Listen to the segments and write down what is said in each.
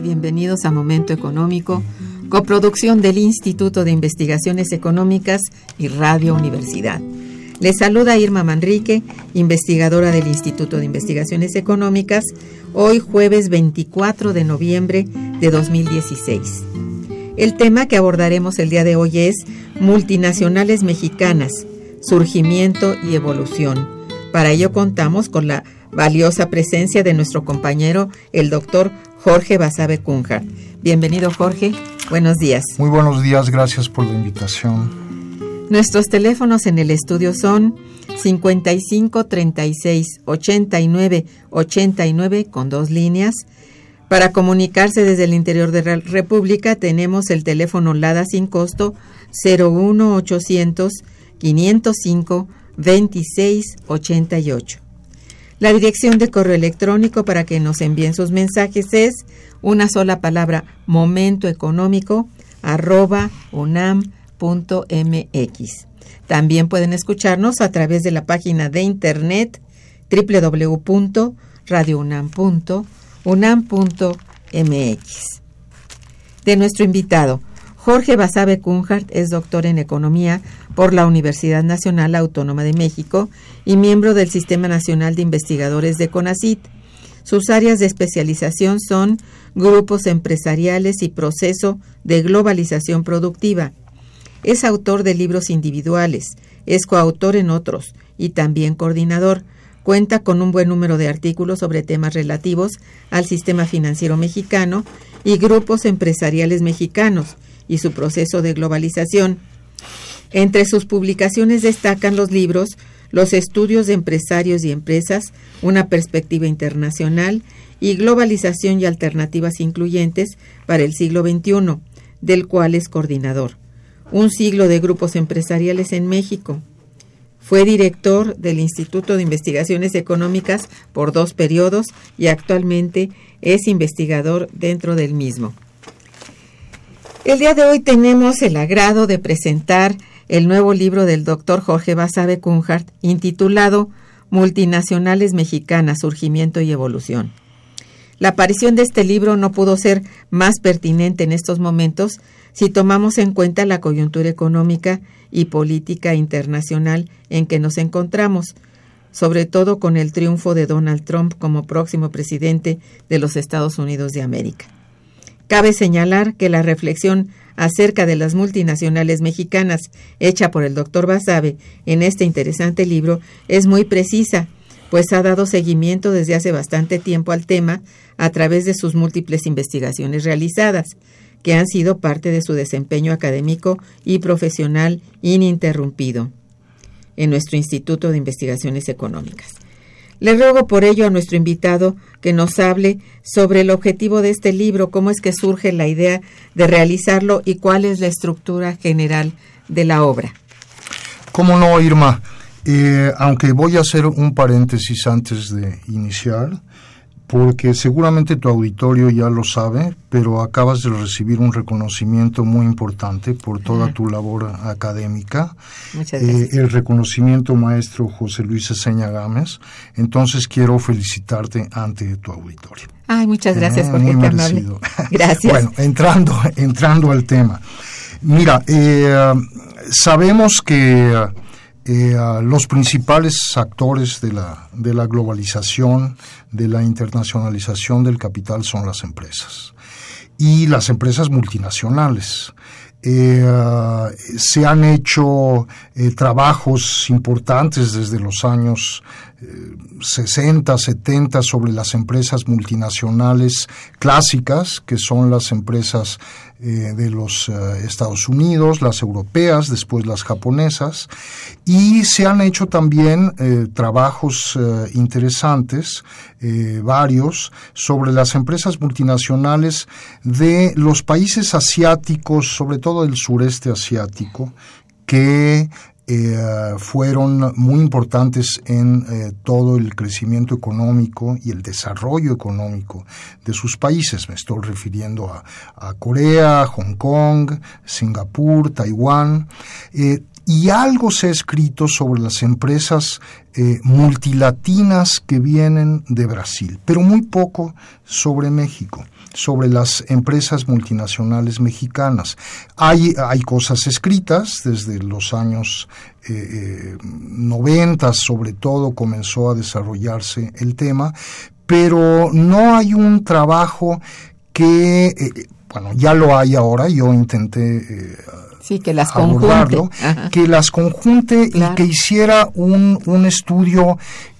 Bienvenidos a Momento Económico, coproducción del Instituto de Investigaciones Económicas y Radio Universidad. Les saluda Irma Manrique, investigadora del Instituto de Investigaciones Económicas, hoy jueves 24 de noviembre de 2016. El tema que abordaremos el día de hoy es Multinacionales Mexicanas, Surgimiento y Evolución. Para ello contamos con la valiosa presencia de nuestro compañero, el doctor Jorge Basabe Cunja. Bienvenido Jorge, buenos días. Muy buenos días, gracias por la invitación. Nuestros teléfonos en el estudio son 55 36 89 89 con dos líneas. Para comunicarse desde el interior de la República tenemos el teléfono LADA sin costo 01 800 505 26 88. La dirección de correo electrónico para que nos envíen sus mensajes es una sola palabra momentoeconómico arroba unam.mx. También pueden escucharnos a través de la página de internet www.radiounam.unam.mx. De nuestro invitado, Jorge Basabe Kunhart es doctor en Economía por la Universidad Nacional Autónoma de México y miembro del Sistema Nacional de Investigadores de CONACIT. Sus áreas de especialización son grupos empresariales y proceso de globalización productiva. Es autor de libros individuales, es coautor en otros y también coordinador. Cuenta con un buen número de artículos sobre temas relativos al sistema financiero mexicano y grupos empresariales mexicanos y su proceso de globalización. Entre sus publicaciones destacan los libros Los estudios de empresarios y empresas, una perspectiva internacional y Globalización y alternativas incluyentes para el siglo XXI, del cual es coordinador. Un siglo de grupos empresariales en México. Fue director del Instituto de Investigaciones Económicas por dos periodos y actualmente es investigador dentro del mismo. El día de hoy tenemos el agrado de presentar el nuevo libro del doctor Jorge Basabe Kunhart, intitulado Multinacionales Mexicanas, Surgimiento y Evolución. La aparición de este libro no pudo ser más pertinente en estos momentos si tomamos en cuenta la coyuntura económica y política internacional en que nos encontramos, sobre todo con el triunfo de Donald Trump como próximo presidente de los Estados Unidos de América. Cabe señalar que la reflexión acerca de las multinacionales mexicanas hecha por el doctor Basabe en este interesante libro es muy precisa, pues ha dado seguimiento desde hace bastante tiempo al tema a través de sus múltiples investigaciones realizadas, que han sido parte de su desempeño académico y profesional ininterrumpido en nuestro Instituto de Investigaciones Económicas. Le ruego por ello a nuestro invitado que nos hable sobre el objetivo de este libro, cómo es que surge la idea de realizarlo y cuál es la estructura general de la obra. ¿Cómo no, Irma? Eh, aunque voy a hacer un paréntesis antes de iniciar, porque seguramente tu auditorio ya lo sabe, pero acabas de recibir un reconocimiento muy importante por toda tu labor académica. Muchas gracias. Eh, el reconocimiento maestro José Luis Eseña Gámez. Entonces quiero felicitarte ante tu auditorio. Ay, muchas gracias, Eh, Jorge, muy amable. Gracias. bueno, entrando, entrando al tema. Mira, eh, sabemos que eh, los principales actores de la, de la globalización, de la internacionalización del capital son las empresas y las empresas multinacionales. Eh, se han hecho eh, trabajos importantes desde los años eh, 60, 70 sobre las empresas multinacionales clásicas, que son las empresas eh, de los eh, Estados Unidos, las europeas, después las japonesas, y se han hecho también eh, trabajos interesantes, varios, sobre las empresas multinacionales de los países asiáticos, sobre todo del sureste asiático, que eh, fueron muy importantes en eh, todo el crecimiento económico y el desarrollo económico de sus países. Me estoy refiriendo a, Corea, Hong Kong, Singapur, Taiwán. Eh, y algo se ha escrito sobre las empresas multilatinas que vienen de Brasil, pero muy poco sobre México sobre las empresas multinacionales mexicanas. Hay, hay cosas escritas desde los años eh, 90, sobre todo comenzó a desarrollarse el tema, pero no hay un trabajo que, eh, bueno, ya lo hay ahora, yo intenté... Eh, sí, que las conjunte. abordarlo, que las conjunte Claro. y que hiciera un, un estudio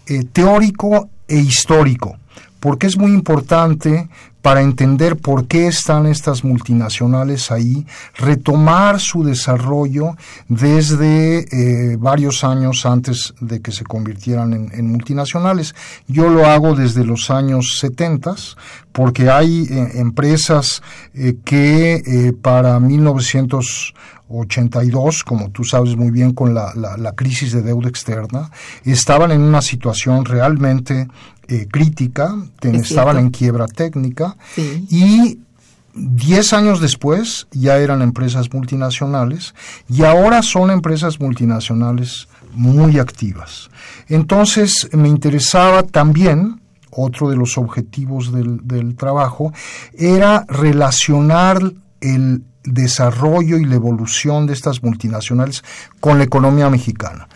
eh, teórico e histórico, porque es muy importante para entender por qué están estas multinacionales ahí, retomar su desarrollo desde eh, varios años antes de que se convirtieran en, multinacionales. Yo lo hago desde los años 70, porque hay eh, empresas eh, que para 1982, como tú sabes muy bien con la, la, la crisis de deuda externa, estaban en una situación realmente eh, crítica, ten- Es estaban en quiebra técnica Sí. y 10 años después ya eran empresas multinacionales y ahora son empresas multinacionales muy activas. Entonces me interesaba también, otro de los objetivos del, del trabajo, era relacionar el desarrollo y la evolución de estas multinacionales con la economía mexicana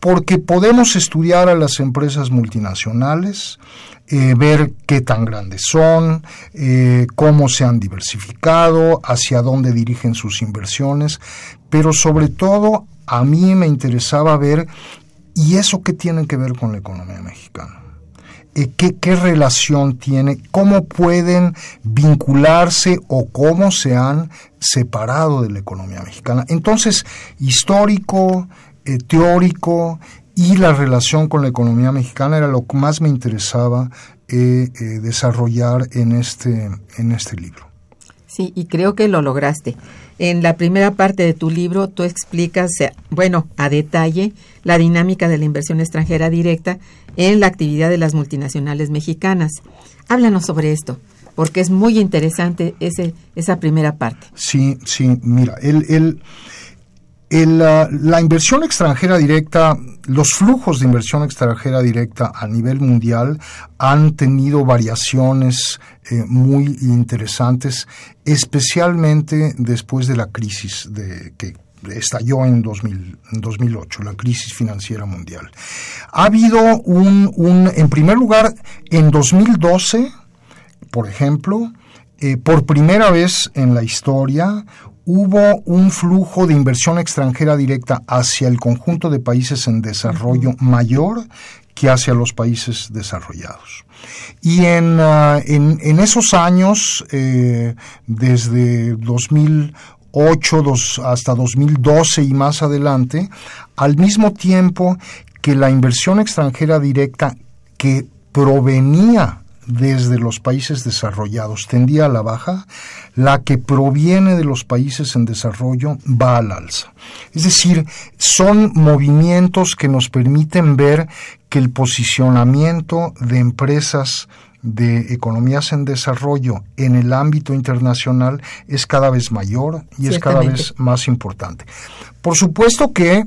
porque podemos estudiar a las empresas multinacionales, eh, ver qué tan grandes son, eh, cómo se han diversificado, hacia dónde dirigen sus inversiones, pero sobre todo a mí me interesaba ver, ¿y eso qué tiene que ver con la economía mexicana? Eh, ¿Qué, ¿Qué relación tiene? ¿Cómo pueden vincularse o cómo se han separado de la economía mexicana? Entonces, histórico, eh, teórico y la relación con la economía mexicana era lo que más me interesaba eh, eh, desarrollar en este, en este libro. Sí, y creo que lo lograste. En la primera parte de tu libro tú explicas, bueno, a detalle, la dinámica de la inversión extranjera directa en la actividad de las multinacionales mexicanas. Háblanos sobre esto, porque es muy interesante ese, esa primera parte. Sí, sí, mira, el, el, la, inversión extranjera directa, los flujos de inversión extranjera directa a nivel mundial han tenido variaciones eh, muy interesantes, especialmente después de la crisis que estalló en, 2000, en 2008, la crisis financiera mundial. Ha habido un, un en primer lugar, en 2012, por ejemplo, eh, por primera vez en la historia hubo un flujo de inversión extranjera directa hacia el conjunto de países en desarrollo mayor que hacia los países desarrollados. Y en, uh, en, en esos años, eh, desde 2008 dos, hasta 2012 y más adelante, al mismo tiempo que la inversión extranjera directa que provenía desde los países desarrollados tendía a la baja, la que proviene de los países en desarrollo va al alza. Es decir, son movimientos que nos permiten ver que el posicionamiento de empresas de economías en desarrollo en el ámbito internacional es cada vez mayor y es cada vez más importante. Por supuesto que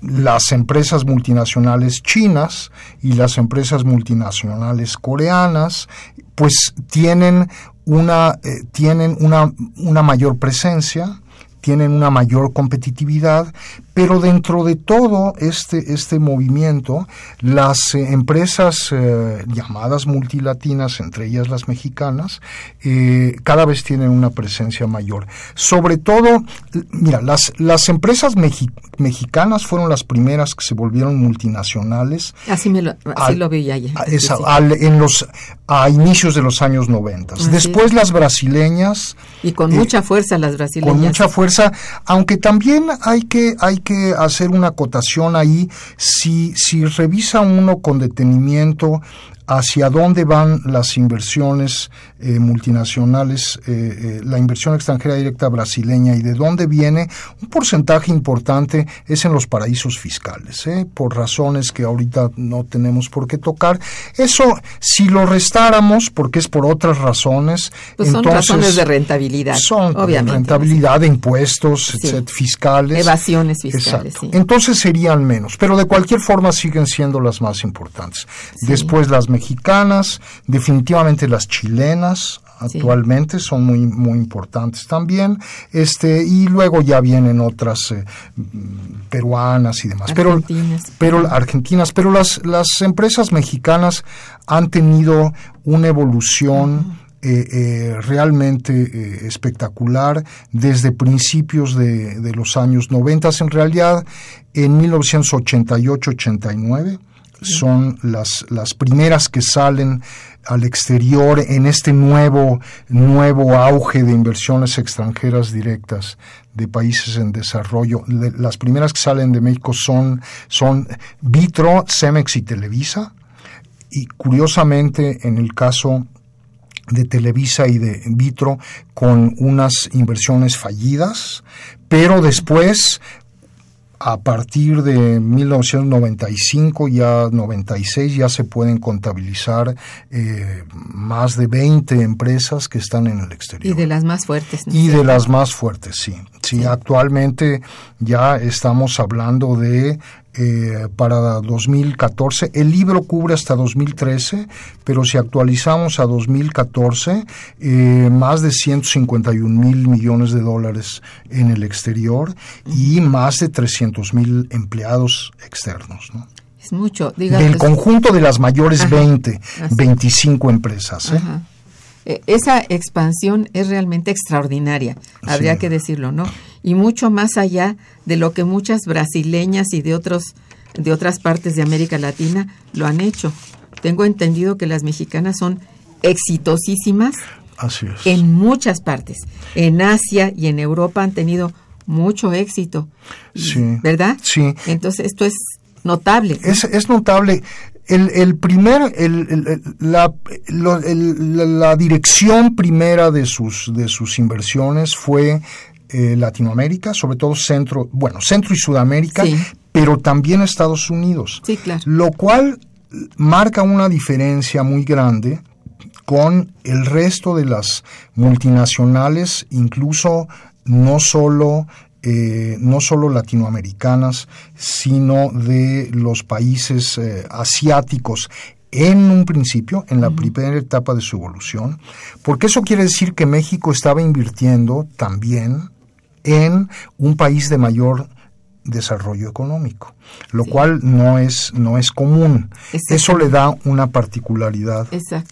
las empresas multinacionales chinas y las empresas multinacionales coreanas pues tienen una, eh, tienen una, una mayor presencia, tienen una mayor competitividad, pero dentro de todo este, este movimiento, las eh, empresas eh, llamadas multilatinas, entre ellas las mexicanas, eh, cada vez tienen una presencia mayor. Sobre todo, mira, las, las empresas mexicanas fueron las primeras que se volvieron multinacionales. Así, me lo, así lo vi ayer. en los, a inicios de los años 90. Después las brasileñas. Y con mucha fuerza las brasileñas. Con mucha fuerza, aunque también hay que, hay que hacer una acotación ahí. Si, si revisa uno con detenimiento hacia dónde van las inversiones eh, multinacionales, eh, eh, la inversión extranjera directa brasileña y de dónde viene, un porcentaje importante es en los paraísos fiscales, por razones que ahorita no tenemos por qué tocar. Eso, si lo restáramos, porque es por otras razones, pues son razones de rentabilidad. Son obviamente, rentabilidad de impuestos, fiscales. Evasiones fiscales. Entonces serían menos, pero de cualquier forma siguen siendo las más importantes. Después las mexicanas, definitivamente las chilenas, actualmente son muy muy importantes también este y luego ya vienen otras eh, peruanas y demás. Argentinas. pero pero argentinas pero las las empresas mexicanas han tenido una evolución eh, eh, realmente espectacular desde principios de, de, los años 90 en realidad en 1988-89 son las, las primeras que salen al exterior en este nuevo, nuevo auge de inversiones extranjeras directas de países en desarrollo. Las primeras que salen de México son, son Vitro, Cemex y Televisa. Y curiosamente, en el caso de Televisa y de Vitro, con unas inversiones fallidas, pero después a partir de 1995, ya 96, ya se pueden contabilizar eh, más de 20 empresas que están en el exterior. Y de las más fuertes. Y de las más fuertes, sí. Sí, actualmente ya estamos hablando de eh, para 2014. El libro cubre hasta 2013, pero si actualizamos a 2014, eh, más de 151 mil millones de dólares en el exterior y más de 300 mil empleados externos. Es mucho. Del conjunto de las mayores 20, 25 empresas. ¿eh? Eh, esa expansión es realmente extraordinaria, habría que decirlo, ¿no? Y mucho más allá de lo que muchas brasileñas y de otros de otras partes de América Latina lo han hecho. Tengo entendido que las mexicanas son exitosísimas en muchas partes. En Asia y en Europa han tenido mucho éxito. ¿Verdad? Sí. Entonces, esto es notable. Es, es notable el, primer, el, la, la, dirección primera de sus, de sus inversiones fue eh, Latinoamérica, sobre todo Centro, bueno, Centro y Sudamérica, pero también Estados Unidos. Sí, claro. Lo cual marca una diferencia muy grande con el resto de las multinacionales, incluso no solo eh, no solo latinoamericanas, sino de los países eh, asiáticos en un principio, en la primera etapa de su evolución, porque eso quiere decir que México estaba invirtiendo también en un país de mayor desarrollo económico, lo cual no es no es común. Eso le da una particularidad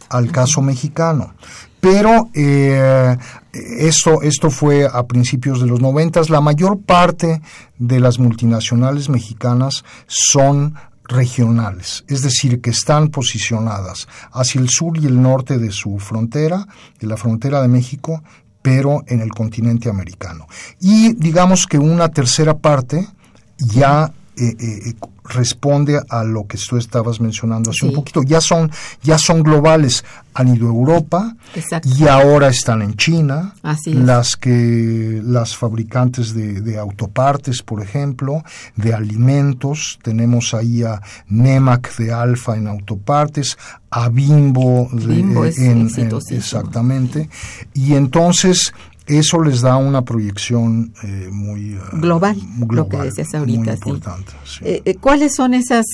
al caso mexicano. Pero eh, esto, esto fue a principios de los noventas. La mayor parte de las multinacionales mexicanas son regionales, es decir, que están posicionadas hacia el sur y el norte de su frontera, de la frontera de México, pero en el continente americano. Y digamos que una tercera parte ya eh, eh, responde a lo que tú estabas mencionando hace un poquito. Ya son, ya son globales. Han ido a Europa y ahora están en China. las que las fabricantes de, autopartes, por ejemplo, de alimentos. Tenemos ahí a Nemac de Alfa en autopartes, a Bimbo, de, en, exactamente. Y entonces eso les da una proyección eh, muy eh, global, lo que decías ahorita. importante, eh, ¿Cuáles son esas,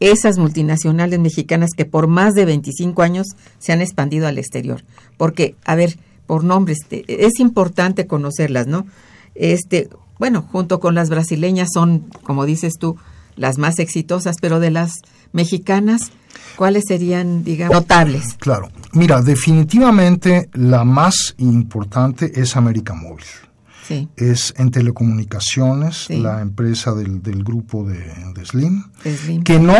esas multinacionales mexicanas que por más de 25 años se han expandido al exterior? Porque, a ver, por nombres, es importante conocerlas, ¿no? Este, bueno, junto con las brasileñas son, como dices tú, las más exitosas, pero de las mexicanas, ¿cuáles serían, digamos, notables? Claro, mira, definitivamente la más importante es América Móvil. Sí. Es en telecomunicaciones, la empresa del, grupo de, Slim, que no,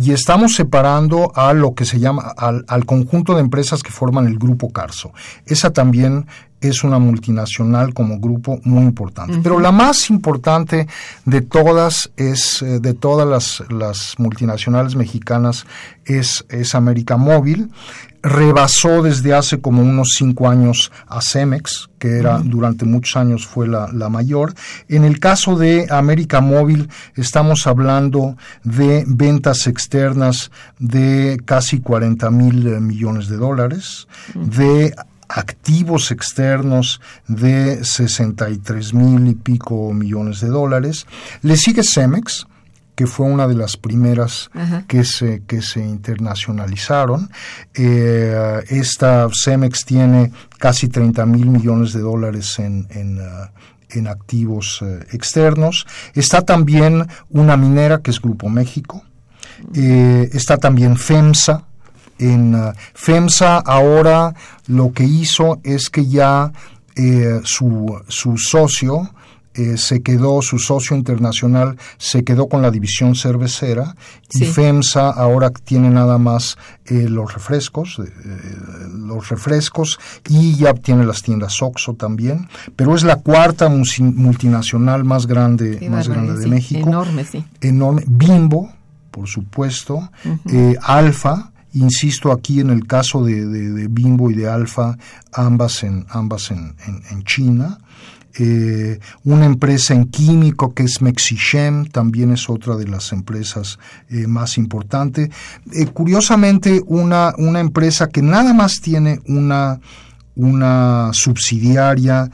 y estamos separando a lo que se llama, al, al, conjunto de empresas que forman el grupo Carso. Esa también es una multinacional como grupo muy importante. Pero la más importante de todas es, eh, de todas las, las, multinacionales mexicanas, es, es América Móvil. Rebasó desde hace como unos cinco años a Cemex, que era durante muchos años fue la, la, mayor. En el caso de América Móvil, estamos hablando de ventas externas de casi 40 mil millones de dólares, de activos externos de 63 mil y pico millones de dólares. Le sigue Cemex, que fue una de las primeras que se, que se internacionalizaron. Eh, esta Cemex tiene casi 30 mil millones de dólares en, en, uh, activos uh, externos. Está también una minera que es Grupo México. Eh, está también FEMSA, en uh, FEMSA ahora lo que hizo es que ya eh, su, su, socio eh, se quedó, su socio internacional se quedó con la división cervecera y FEMSA ahora tiene nada más eh, los refrescos, los refrescos y ya tiene las tiendas Oxxo también, pero es la cuarta multinacional más grande, más grande de México. Enorme, sí. Enorme. Bimbo, por supuesto, Alfa, Insisto aquí en el caso de, Bimbo y de Alfa, ambas en, ambas en, China. Eh, una empresa en químico que es Mexichem, también es otra de las empresas eh, más importantes. Eh, curiosamente, una, una empresa que nada más tiene una, una subsidiaria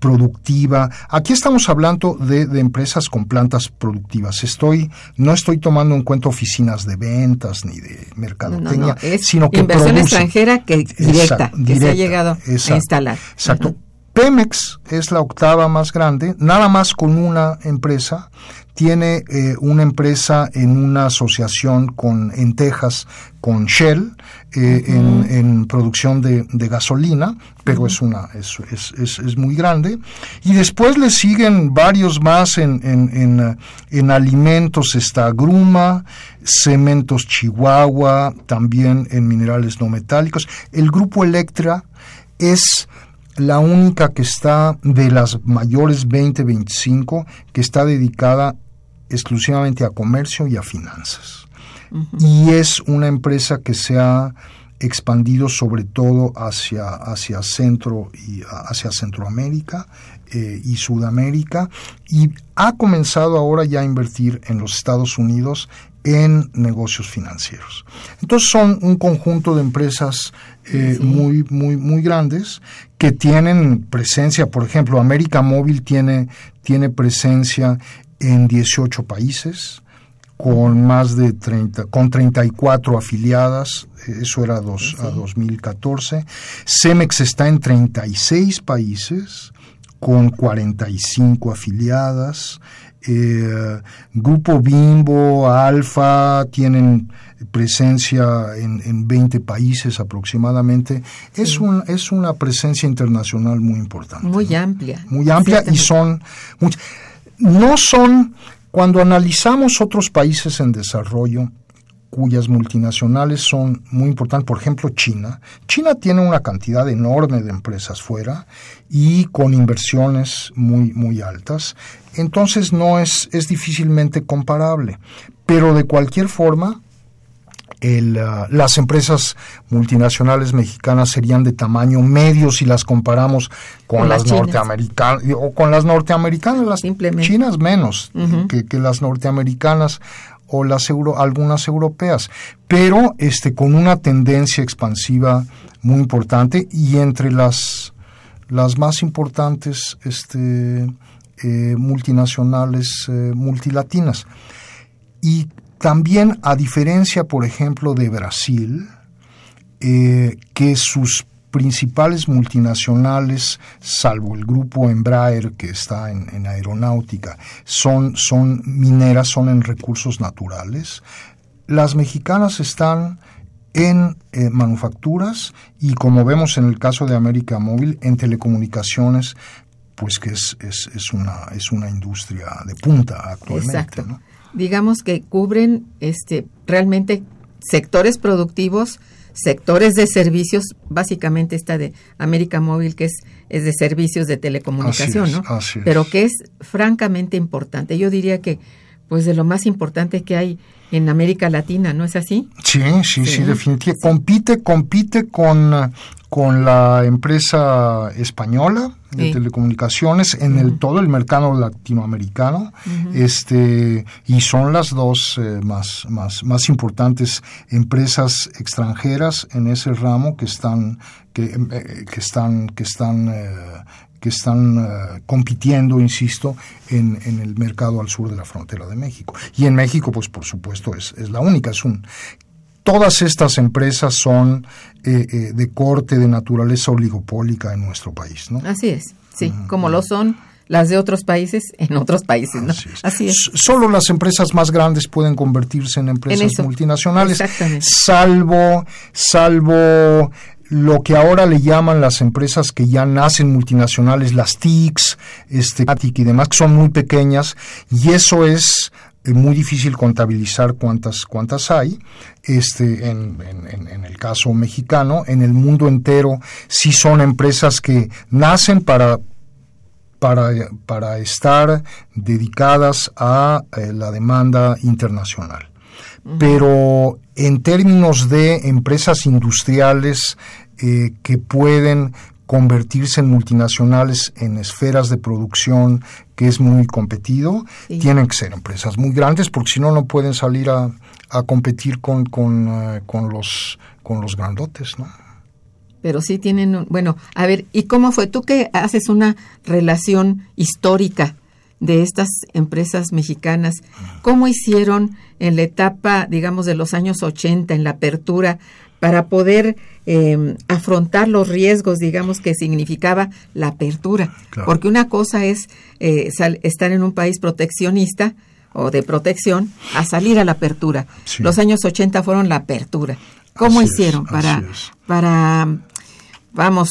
productiva. Aquí estamos hablando de, empresas con plantas productivas. Estoy, no estoy tomando en cuenta oficinas de ventas ni de mercadotecnia, sino que inversión extranjera que directa, que se ha llegado a instalar. Exacto. Pemex es la octava más grande, nada más con una empresa. Tiene eh, una empresa en una asociación con, en Texas con Shell eh, en, producción de, gasolina, pero es, una, es, es, es, muy grande. Y después le siguen varios más en, en, en alimentos, está Gruma, Cementos Chihuahua, también en minerales no metálicos. El grupo Electra es la única que está de las mayores 20-25 que está dedicada exclusivamente a comercio y a finanzas. Y es una empresa que se ha expandido sobre todo hacia, hacia Centro y hacia Centroamérica eh, y Sudamérica y ha comenzado ahora ya a invertir en los Estados Unidos en negocios financieros. Entonces son un conjunto de empresas eh, muy, muy, muy grandes que tienen presencia, por ejemplo, América Móvil tiene, tiene presencia en 18 países, con más de 30, con 34 afiliadas, eso era dos, a 2014. Cemex está en 36 países, con 45 afiliadas. Eh, Grupo Bimbo, Alfa, tienen presencia en, en 20 países aproximadamente. Es, un, es una presencia internacional muy importante. Muy amplia. Muy amplia y son... no son... Cuando analizamos otros países en desarrollo, cuyas multinacionales son muy importantes, por ejemplo China. China tiene una cantidad enorme de empresas fuera y con inversiones muy, muy altas. Entonces no es, es difícilmente comparable. Pero de cualquier forma, el, uh, las empresas multinacionales mexicanas serían de tamaño medio si las comparamos con, Con las, norteamericanas o con las norteamericanas, las Simplemente. chinas menos que las norteamericanas o las euro, algunas europeas, pero este con una tendencia expansiva muy importante y entre las las más importantes este eh, multinacionales eh, multilatinas. Y también a diferencia por ejemplo de Brasil eh, que sus principales multinacionales, salvo el grupo Embraer que está en, en aeronáutica, son, son mineras, son en recursos naturales. Las mexicanas están en eh, manufacturas y como vemos en el caso de América Móvil, en telecomunicaciones, pues que es, es, es una, es una industria de punta actualmente. Exacto. ¿no? Digamos que cubren este realmente sectores productivos, sectores de servicios, básicamente esta de América Móvil que es, es de servicios de telecomunicación, Así es, ¿no? así es. Pero que es francamente importante. Yo diría que pues de lo más importante que hay en América Latina, ¿no es así? Sí, sí, sí, Sí. definitivamente. Compite, compite con, con la empresa española de Sí. telecomunicaciones en el todo el mercado latinoamericano, este y son las dos eh, más, más, más importantes empresas extranjeras en ese ramo que están que, eh, que están que están eh, que están eh, compitiendo, insisto, en, en el mercado al sur de la frontera de México. Y en México, pues por supuesto, es, es la única. Es un, todas estas empresas son eh, eh, de corte, de naturaleza oligopólica en nuestro país, ¿no? Así es, sí, como lo son las de otros países en otros países, ¿no? Así es. Así es. S- Solo las empresas más grandes pueden convertirse en empresas En multinacionales, Exactamente. salvo, salvo lo que ahora le llaman las empresas que ya nacen multinacionales, las TICs, este, y demás, que son muy pequeñas, y eso es eh, muy difícil contabilizar cuántas, cuántas hay. Este, en- en- en el caso mexicano, en el mundo entero, sí son empresas que nacen para para, para estar dedicadas a eh, la demanda internacional. Pero en términos de empresas industriales eh, que pueden convertirse en multinacionales en esferas de producción que es muy competido, Sí. tienen que ser empresas muy grandes porque si no, no pueden salir a, a competir con, con, eh, con, los, con los grandotes, ¿no? pero sí tienen, un- bueno, a ver, ¿y cómo fue? Tú que haces una relación histórica de estas empresas mexicanas, ¿cómo hicieron en la etapa, digamos, de los años 80, en la apertura, para poder eh, afrontar los riesgos, digamos, que significaba la apertura? Claro. Porque una cosa es eh, sal- estar en un país proteccionista o de protección a salir a la apertura. Sí. Los años 80 fueron la apertura. ¿Cómo Así es, hicieron para, para, vamos,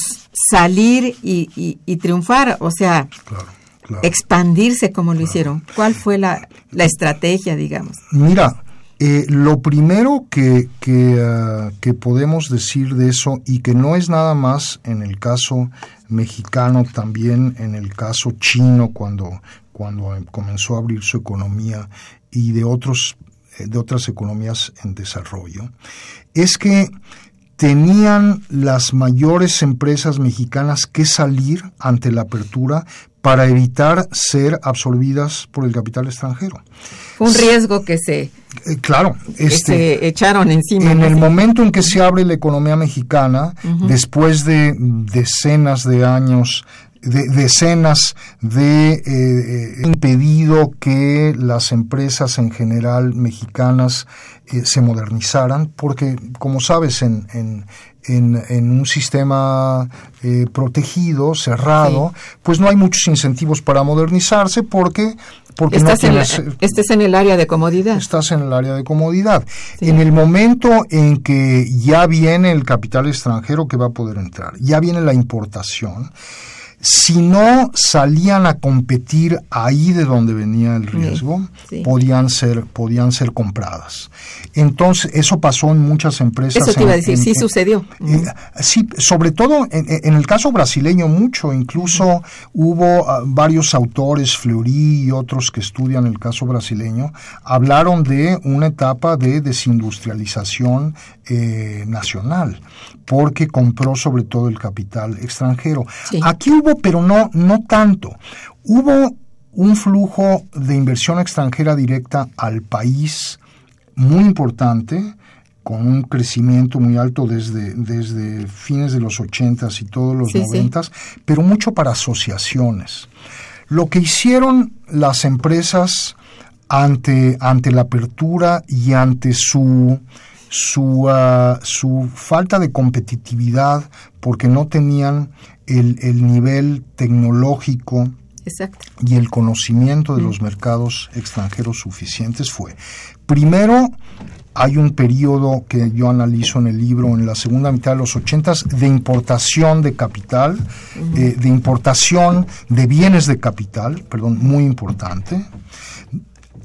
salir y, y- y triunfar? O sea, Claro, claro. expandirse como lo hicieron. ¿Cuál fue la, la estrategia, digamos? Mira, eh, lo primero que, que, ah, que podemos decir de eso, y que no es nada más en el caso mexicano, también en el caso chino, cuando, cuando comenzó a abrir su economía, y de, otros, eh, de otras economías en desarrollo, es que tenían las mayores empresas mexicanas que salir ante la apertura para evitar ser absorbidas por el capital extranjero. Fue un riesgo que se, Eh, claro, que este, se echaron encima. en el Sí. momento en que se abre la economía mexicana, después de decenas de años, de decenas de eh, eh, impedido que las empresas en general mexicanas eh, se modernizaran, porque como sabes, en, en, en, en un sistema eh, protegido, cerrado, pues no hay muchos incentivos para modernizarse porque porque no Estás en la- tienes, eh, este es en el área de comodidad. estás en el área de comodidad. En el momento en que ya viene el capital extranjero que va a poder entrar, ya viene la importación, si no salían a competir ahí de donde venía el riesgo, podían ser podían ser compradas. Entonces, eso pasó en muchas empresas. Eso te iba a decir, sí sucedió. Eh, sí, sobre todo en, el caso brasileño mucho, incluso hubo ah, varios autores, Fleury y otros que estudian el caso brasileño, hablaron de una etapa de desindustrialización eh, nacional, porque compró sobre todo el capital extranjero. Aquí hubo, pero no, no tanto. Hubo un flujo de inversión extranjera directa al país muy importante, con un crecimiento muy alto desde, desde fines de los 80 y todos los noventas, pero mucho para asociaciones. Lo que hicieron las empresas ante, ante la apertura y ante su, su, ah, su falta de competitividad porque no tenían el, el nivel tecnológico y el conocimiento de los mercados extranjeros suficientes fue, primero, hay un periodo que yo analizo en el libro en la segunda mitad de los ochentas de importación de capital, eh, de importación de bienes de capital, perdón, muy importante.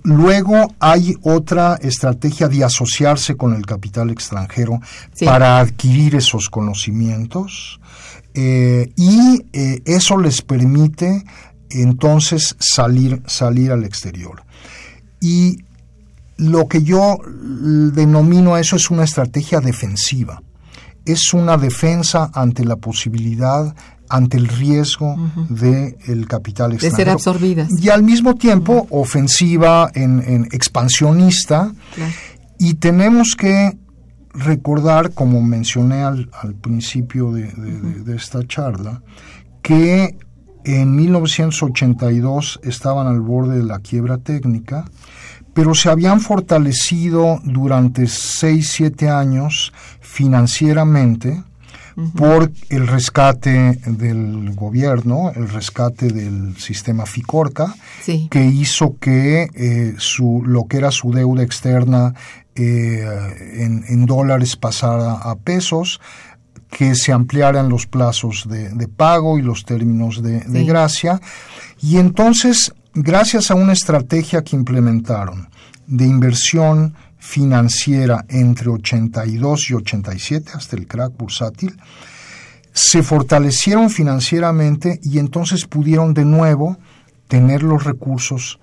Luego hay otra estrategia de asociarse con el capital extranjero para adquirir esos conocimientos eh, y eh, eso les permite entonces salir, salir al exterior. Y lo que yo denomino a eso es una estrategia defensiva. Es una defensa ante la posibilidad, ante el riesgo del el capital extranjero. De ser absorbidas. Y al mismo tiempo ofensiva, en, expansionista. Y tenemos que recordar, como mencioné al, principio de, esta charla, que en 1982 estaban al borde de la quiebra técnica, pero se habían fortalecido durante 6, 7 años financieramente por el rescate del gobierno, el rescate del sistema FICORCA, que hizo que eh, su, lo que era su deuda externa eh, en, dólares pasara a pesos, que se ampliaran los plazos de, pago y los términos de, gracia. Y entonces, gracias a una estrategia que implementaron de inversión financiera entre 82 y 87, hasta el crack bursátil, se fortalecieron financieramente y entonces pudieron de nuevo tener los recursos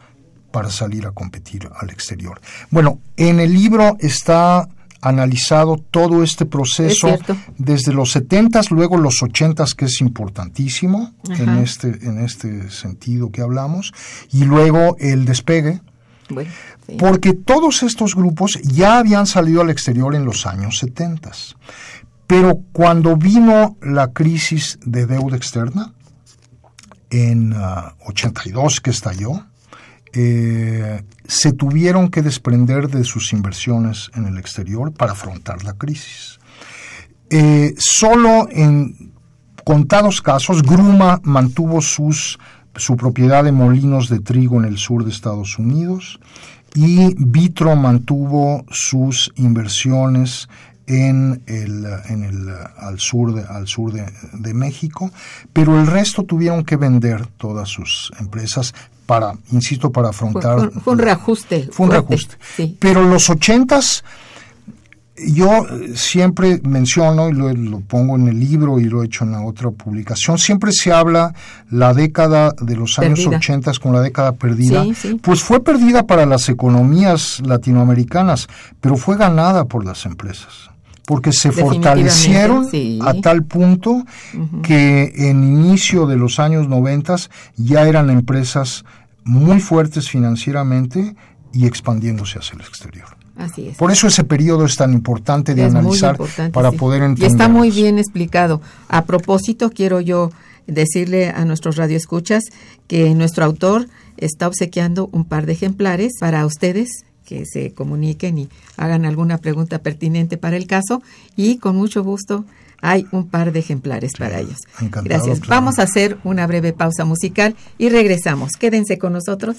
para salir a competir al exterior. Bueno, en el libro está analizado todo este proceso desde los 70 luego los 80 que es importantísimo en este en este sentido que hablamos y luego el despegue porque todos estos grupos ya habían salido al exterior en los años 70 pero cuando vino la crisis de deuda externa en 82 ah, que estalló eh, se tuvieron que desprender de sus inversiones en el exterior para afrontar la crisis. Eh, solo en contados casos, Gruma mantuvo sus, su propiedad de molinos de trigo en el sur de Estados Unidos y Vitro mantuvo sus inversiones en el, en el, al sur, de, al sur de, México, pero el resto tuvieron que vender todas sus empresas para, insisto, para afrontar... Fue, un reajuste. Fue un reajuste. Pero los ochentas, yo siempre menciono, y lo, pongo en el libro y lo he hecho en la otra publicación, siempre se habla la década de los años ochentas con la década perdida. Pues fue perdida para las economías latinoamericanas, pero fue ganada por las empresas porque se fortalecieron a tal punto que en inicio de los años noventas ya eran empresas muy fuertes financieramente y expandiéndose hacia el exterior. Así es. Por eso ese periodo es tan importante de analizar para poder entender. Y está muy bien explicado. A propósito, quiero yo decirle a nuestros radioescuchas que nuestro autor está obsequiando un par de ejemplares para ustedes que se comuniquen y hagan alguna pregunta pertinente para el caso y con mucho gusto hay un par de ejemplares para ellos. Gracias. Vamos a hacer una breve pausa musical y regresamos. Quédense con nosotros.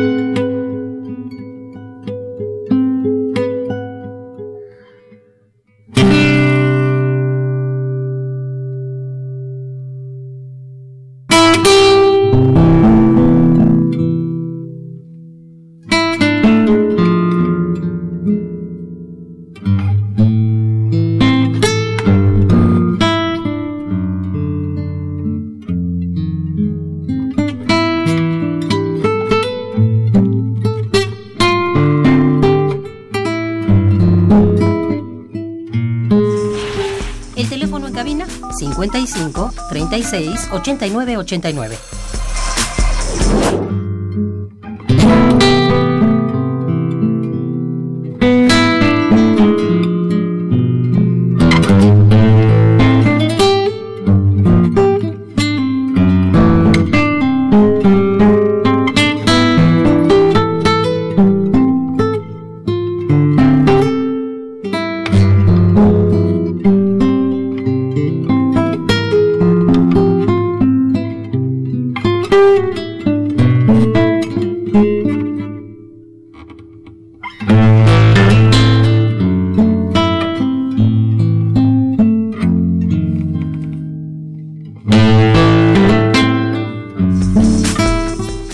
36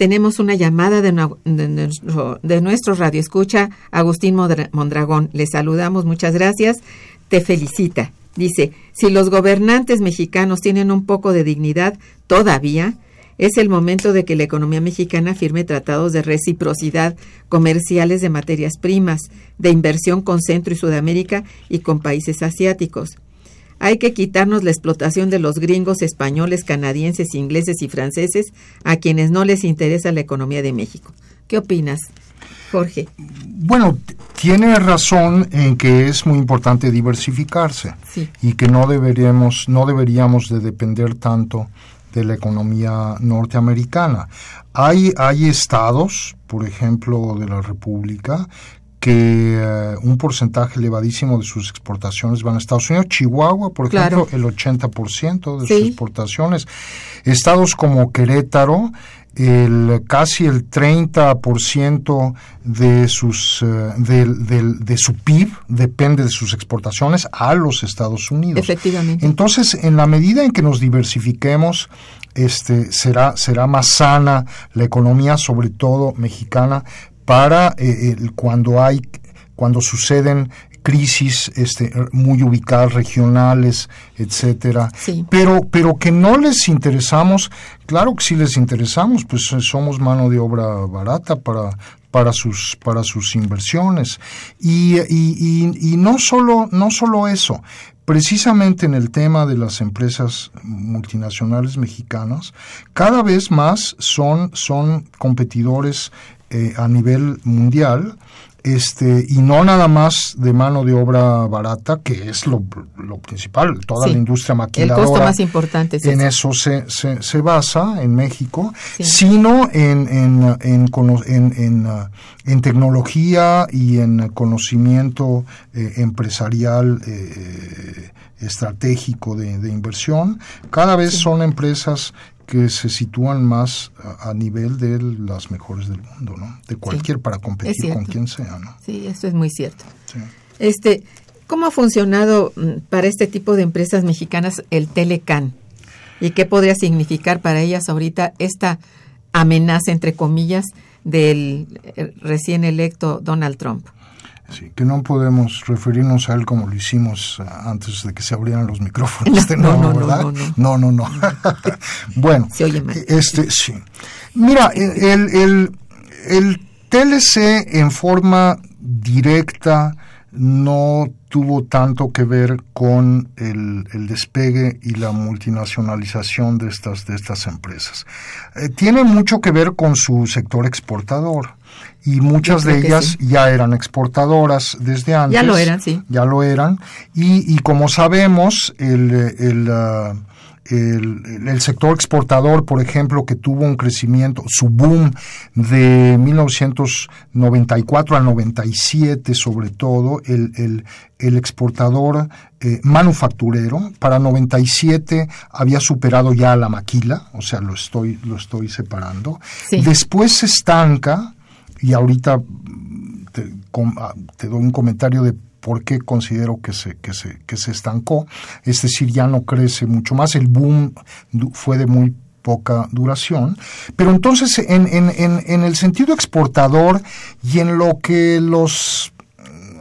Tenemos una llamada de, nuestro, nuestro radio escucha, Agustín Mondragón. Le saludamos, muchas gracias. Te felicita. Dice, si los gobernantes mexicanos tienen un poco de dignidad todavía, es el momento de que la economía mexicana firme tratados de reciprocidad comerciales de materias primas, de inversión con Centro y Sudamérica y con países asiáticos. Hay que quitarnos la explotación de los gringos, españoles, canadienses, ingleses y franceses a quienes no les interesa la economía de México. ¿Qué opinas, Jorge? Bueno, tiene razón en que es muy importante diversificarse y que no deberíamos, no deberíamos de depender tanto de la economía norteamericana. Hay, hay estados, por ejemplo, de la República, que eh, un porcentaje elevadísimo de sus exportaciones van a Estados Unidos. Chihuahua, por ejemplo, el 80% de sus exportaciones. Estados como Querétaro, el casi el 30% de sus eh, de, su PIB depende de sus exportaciones a los Estados Unidos. Efectivamente. Entonces, en la medida en que nos diversifiquemos, este será será más sana la economía, sobre todo mexicana, para eh, cuando hay cuando suceden crisis este, muy ubicadas regionales, etcétera, pero pero que no les interesamos, claro que sí les interesamos, pues eh, somos mano de obra barata para para sus para sus inversiones. Y, y, y, no solo no solo eso precisamente en el tema de las empresas multinacionales mexicanas cada vez más son son competidores eh, a nivel mundial este y no nada más de mano de obra barata que es lo, principal. Toda la industria maquiladora el costo más importante en eso. se, se, basa en México sino en en, en, en, tecnología y en conocimiento eh, empresarial eh, estratégico de, de, inversión. Cada vez son empresas que se sitúan más a, nivel de las mejores del mundo, ¿no? De cualquier para competir con quien sea, ¿no? Sí, eso es muy cierto. Este, ¿cómo ha funcionado mm, para este tipo de empresas mexicanas el Telecan? ¿Y qué podría significar para ellas ahorita esta amenaza entre comillas del eh, recién electo Donald Trump? Sí, que no podemos referirnos a él como lo hicimos ah, antes de que se abrieran los micrófonos de no, no, ¿verdad? No, no, no. bueno, se oye mal. este sí. Mira, el, el, el TLC en forma directa no tuvo tanto que ver con el, el despegue y la multinacionalización de estas, de estas empresas. Eh, tiene mucho que ver con su sector exportador y muchas de ellas ya eran exportadoras desde antes. Ya lo eran, sí. Ya lo eran. Y, y como sabemos, el, el, uh, el, el, sector exportador, por ejemplo, que tuvo un crecimiento, su boom de 1994 al 97 sobre todo, el, el, el exportador eh, manufacturero, para 97 había superado ya a la maquila, o sea, lo estoy, lo estoy separando. Sí. Después se estanca, y ahorita te, com, te doy un comentario de por qué considero que se, que, se, que se estancó, es decir, ya no crece mucho más, el boom fue de muy poca duración, pero entonces en, en, en, el sentido exportador y en lo que los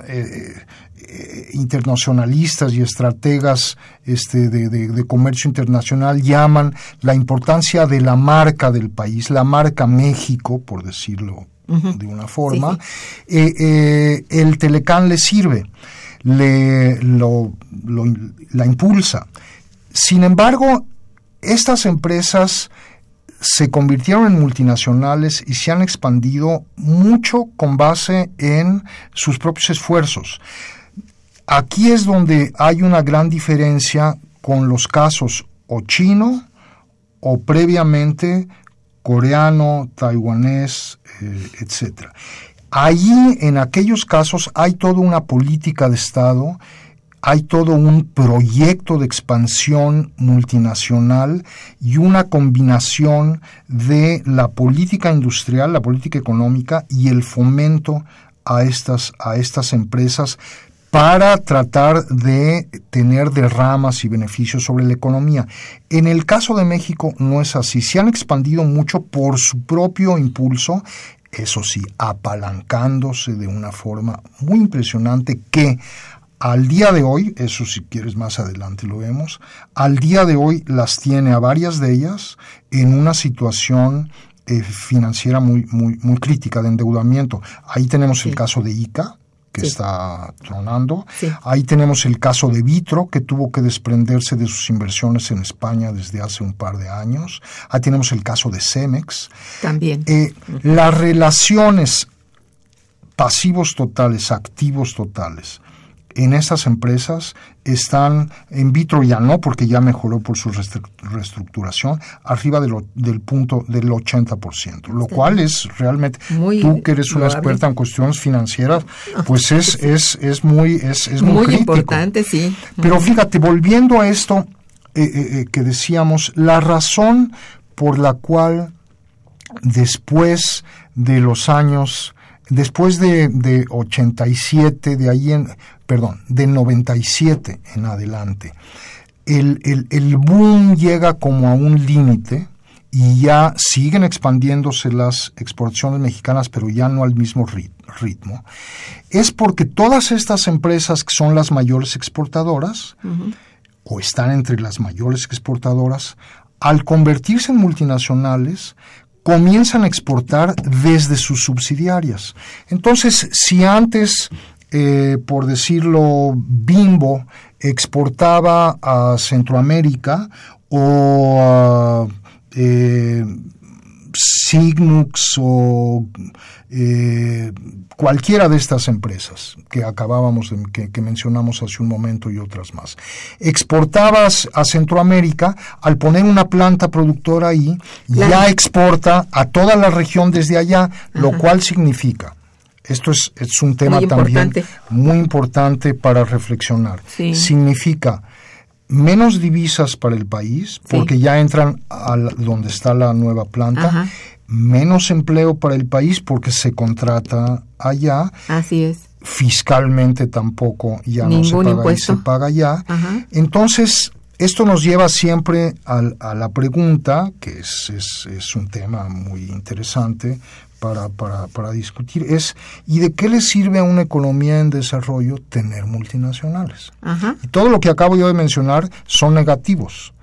eh, eh, internacionalistas y estrategas este, de, comercio internacional llaman la importancia de la marca del país, la marca México, por decirlo de una forma, sí, sí. Eh, eh, el Telecán le sirve, le, lo, lo, la impulsa. Sin embargo, estas empresas se convirtieron en multinacionales y se han expandido mucho con base en sus propios esfuerzos. Aquí es donde hay una gran diferencia con los casos o chino o previamente coreano, taiwanés, eh, etc. Allí, en aquellos casos, hay toda una política de Estado, hay todo un proyecto de expansión multinacional y una combinación de la política industrial, la política económica y el fomento a estas, a estas empresas para tratar de tener derramas y beneficios sobre la economía. En el caso de México no es así. Se han expandido mucho por su propio impulso, eso sí, apalancándose de una forma muy impresionante que al día de hoy, eso si quieres más adelante lo vemos, al día de hoy las tiene a varias de ellas en una situación eh, financiera muy, muy, muy crítica de endeudamiento. Ahí tenemos sí. el caso de ICA, que sí. está tronando. Sí. Ahí tenemos el caso de Vitro, que tuvo que desprenderse de sus inversiones en España desde hace un par de años. Ahí tenemos el caso de Cemex. También. Eh. Las relaciones pasivos totales, activos totales, en esas empresas están en vitro ya no, porque ya mejoró por su reestructuración, arriba de lo, del punto del 80%, lo sí. cual es realmente, muy tú que eres una experta en cuestiones financieras, pues es, es, es muy, es, es muy, muy crítico. importante, sí. Pero fíjate, volviendo a esto eh, eh, eh, que decíamos, la razón por la cual después de los años después de, de 87, de ahí en, perdón, de 97 en adelante, el, el, el boom llega como a un límite y ya siguen expandiéndose las exportaciones mexicanas, pero ya no al mismo ritmo, es porque todas estas empresas que son las mayores exportadoras, uh -huh. o están entre las mayores exportadoras, al convertirse en multinacionales, comienzan a exportar desde sus subsidiarias. Entonces, si antes, eh, por decirlo, Bimbo exportaba a Centroamérica o a eh, Signux o eh, cualquiera de estas empresas que acabábamos de, que, que, mencionamos hace un momento y otras más. Exportabas a Centroamérica, al poner una planta productora ahí, claro. ya exporta a toda la región desde allá, Ajá. lo cual significa esto es, es un tema muy también muy importante para reflexionar. Sí. Significa menos divisas para el país, porque sí. ya entran a la, donde está la nueva planta, Ajá. menos empleo para el país porque se contrata allá. Así es. Fiscalmente tampoco ya Ningún no se paga impuesto. y se paga allá. Ajá. Entonces, esto nos lleva siempre a, a la pregunta, que es, es, es, un tema muy interesante para, para, para, discutir, es ¿y de qué le sirve a una economía en desarrollo tener multinacionales? Ajá. Y todo lo que acabo yo de mencionar son negativos.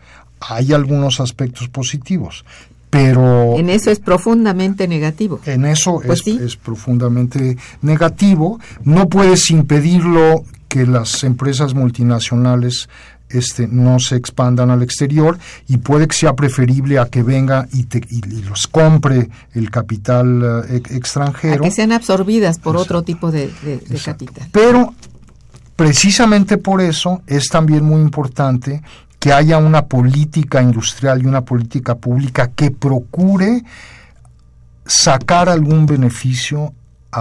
Hay algunos aspectos positivos, pero en eso es profundamente negativo. En eso Pues es, sí. es profundamente negativo. No puedes impedirlo que las empresas multinacionales este, no se expandan al exterior y puede que sea preferible a que venga y, te- y- y los compre el capital eh, A extranjero. que sean absorbidas por otro tipo de, de- de Exacto. capital. Pero precisamente por eso es también muy importante que haya una política industrial y una política pública que procure sacar algún beneficio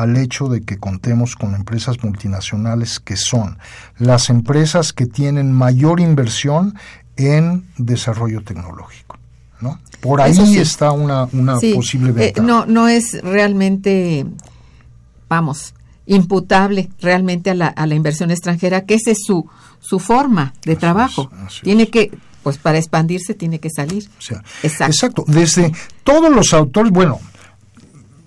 al hecho de que contemos con empresas multinacionales que son las empresas que tienen mayor inversión en desarrollo tecnológico. ¿no? Por ahí sí. está una, una Sí, posible eh, ventaja. no, no es realmente, vamos, imputable realmente a la, a la inversión extranjera, que esa es su, su forma de Así trabajo. es, tiene es. que, pues para expandirse tiene que salir. O sea, Exacto. exacto. Desde todos los autores, bueno,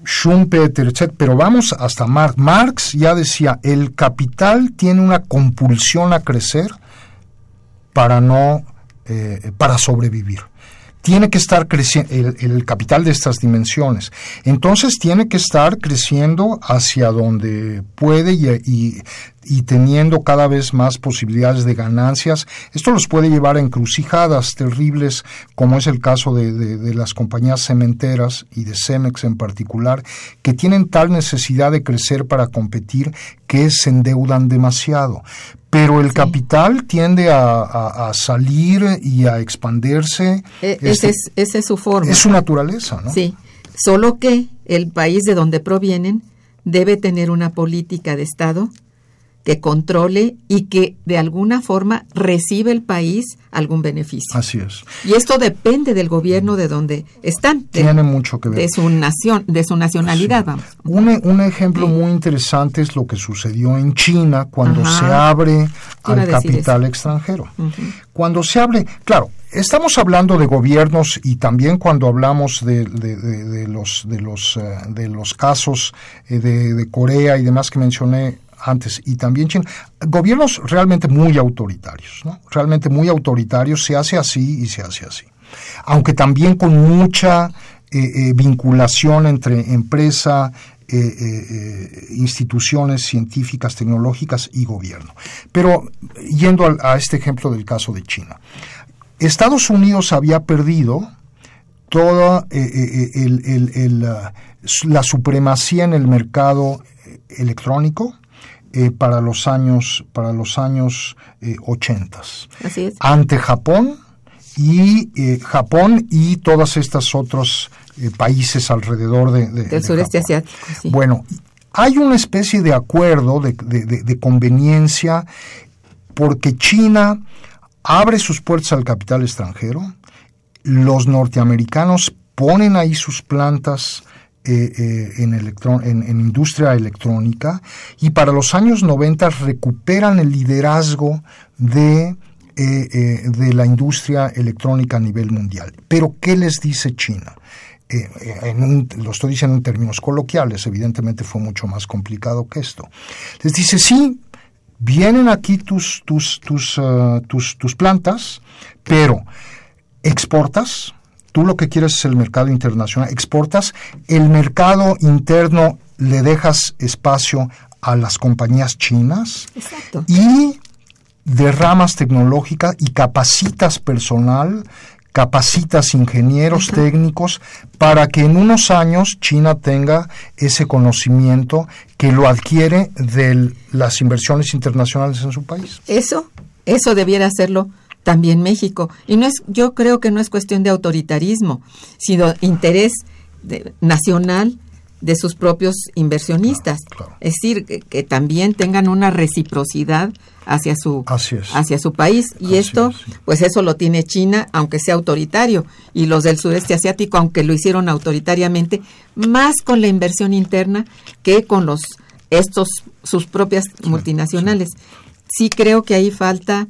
Schumpeter, etc., pero vamos hasta Marx. Marx ya decía, el capital tiene una compulsión a crecer para no, eh, para sobrevivir. Tiene que estar creciendo el, capital de estas dimensiones. Entonces tiene que estar creciendo hacia donde puede y, y- teniendo cada vez más posibilidades de ganancias. Esto los puede llevar a encrucijadas terribles, como es el caso de, de- de las compañías cementeras y de Cemex en particular, que tienen tal necesidad de crecer para competir que se endeudan demasiado. Pero el capital tiende a, a- a salir y a expandirse. Este, ese es, esa es su forma. es su naturaleza, ¿no? Sí, solo que el país de donde provienen debe tener una política de Estado que controle y que de alguna forma recibe el país algún beneficio. Así es. Y esto depende del gobierno de donde están, de, Tiene mucho que ver. de su nación, de su nacionalidad, vamos. Un, un ejemplo Sí. muy interesante es lo que sucedió en China cuando Ajá. se abre al capital eso. extranjero. Cuando se abre, claro, estamos hablando de gobiernos y también cuando hablamos de, de- de- de los de los eh, de los casos eh, de, de Corea y demás que mencioné antes y también China, gobiernos realmente muy autoritarios, ¿no? Realmente muy autoritarios, se hace así y se hace así. Aunque también con mucha eh, eh, vinculación entre empresa, eh, instituciones científicas, tecnológicas y gobierno. Pero yendo al- a este ejemplo del caso de China, Estados Unidos había perdido toda el- la supremacía en el mercado electrónico eh, para los años para los años eh, 80 Así es. ante Japón y eh, Japón y todos estos otros eh, países alrededor de, de- Del de sureste Japón. asiático, sí. Bueno, hay una especie de acuerdo de conveniencia porque China abre sus puertas al capital extranjero, los norteamericanos ponen ahí sus plantas eh, eh, en, electro- en- industria electrónica y para los años 90 recuperan el liderazgo de, eh, de la industria electrónica a nivel mundial. Pero ¿qué les dice China? En lo estoy diciendo en términos coloquiales, evidentemente fue mucho más complicado que esto. Les dice, sí, vienen aquí tus, tus, tus, tus plantas, pero exportas, tú lo que quieres es el mercado internacional, exportas, el mercado interno le dejas espacio a las compañías chinas Exacto. y derramas tecnológica y capacitas personal, capacitas ingenieros técnicos para que en unos años China tenga ese conocimiento que lo adquiere de las inversiones internacionales en su país. Eso, eso debiera hacerlo también México. Y no es, yo creo que no es cuestión de autoritarismo, sino interés de- nacional de sus propios inversionistas. Claro, claro. Es decir, que, que también tengan una reciprocidad hacia su hacia su país y Así esto es, sí. pues eso lo tiene China aunque sea autoritario y los del sureste asiático aunque lo hicieron autoritariamente más con la inversión interna que con los estos sus propias multinacionales sí creo que ahí falta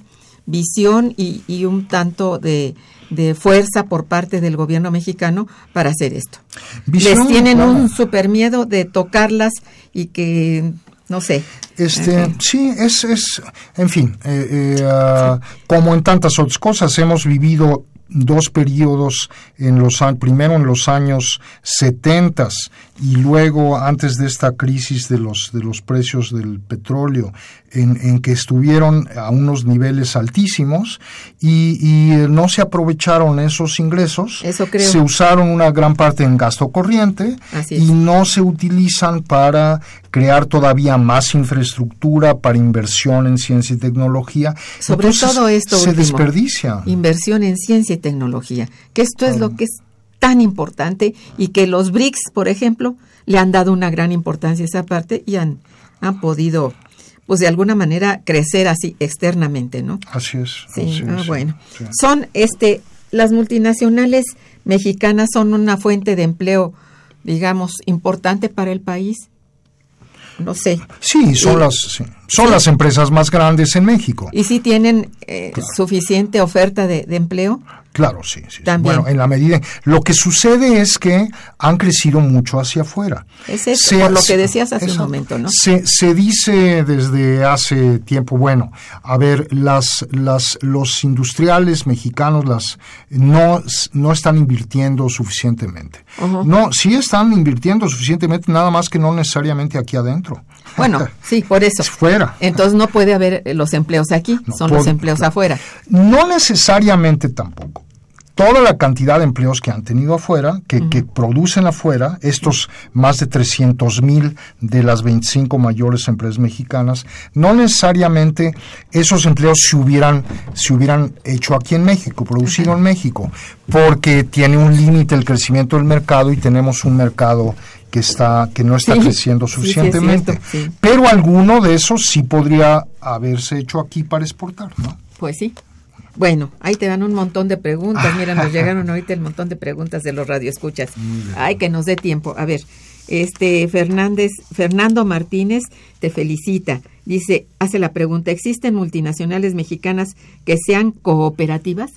visión y, y un tanto de, de fuerza por parte del gobierno mexicano para hacer esto. Visión, les tienen claro. un super miedo de tocarlas y que no sé. Este, sí, es, es, en fin, eh, eh, ah, como en tantas otras cosas, hemos vivido dos periodos en los primero en los años 70 y luego antes de esta crisis de los de los precios del petróleo en, en que estuvieron a unos niveles altísimos y, y, eh, no se aprovecharon esos ingresos Eso creo. se usaron una gran parte en gasto corriente y no se utilizan para crear todavía más infraestructura para inversión en ciencia y tecnología. Sobre Entonces, todo esto se último, desperdicia. Inversión en ciencia y tecnología, que esto es lo que es tan importante y que los BRICS, por ejemplo, le han dado una gran importancia a esa parte y han, han podido, pues de alguna manera, crecer así externamente, ¿no? Así es. Sí, así ah, es, bueno. sí. Son, este, las multinacionales mexicanas son una fuente de empleo, digamos, importante para el país. No sé. Sí, son, Y- las, sí, son las empresas más grandes en México. ¿Y si tienen eh, suficiente oferta de, de empleo? Claro, sí, sí. También. Bueno, en la medida. Lo que sucede es que han crecido mucho hacia afuera. Es eso, por lo que decías hace un momento, ¿no? Se, se dice desde hace tiempo, bueno, a ver, las, las, los industriales mexicanos las no, no están invirtiendo suficientemente. No, sí están invirtiendo suficientemente, nada más que no necesariamente aquí adentro. Bueno, sí, por eso. Fuera. Entonces no puede haber eh, los empleos aquí, No, son los empleos claro. afuera. No necesariamente tampoco. Toda la cantidad de empleos que han tenido afuera, que, que producen afuera, estos más de 300 mil de las 25 mayores empresas mexicanas, no necesariamente esos empleos se hubieran, se hubieran hecho aquí en México, producido en México, porque tiene un límite el crecimiento del mercado y tenemos un mercado que está que no está Sí, creciendo sí, sí, es suficientemente. cierto. Pero alguno de esos sí podría haberse hecho aquí para exportar, ¿no? Pues sí. Bueno, ahí te dan un montón de preguntas. Mira, nos llegaron ahorita el montón de preguntas de los radioescuchas. Ay, que nos dé tiempo. A ver, este Fernández, Fernando Martínez te felicita. Dice, hace la pregunta, ¿existen multinacionales mexicanas que sean cooperativas?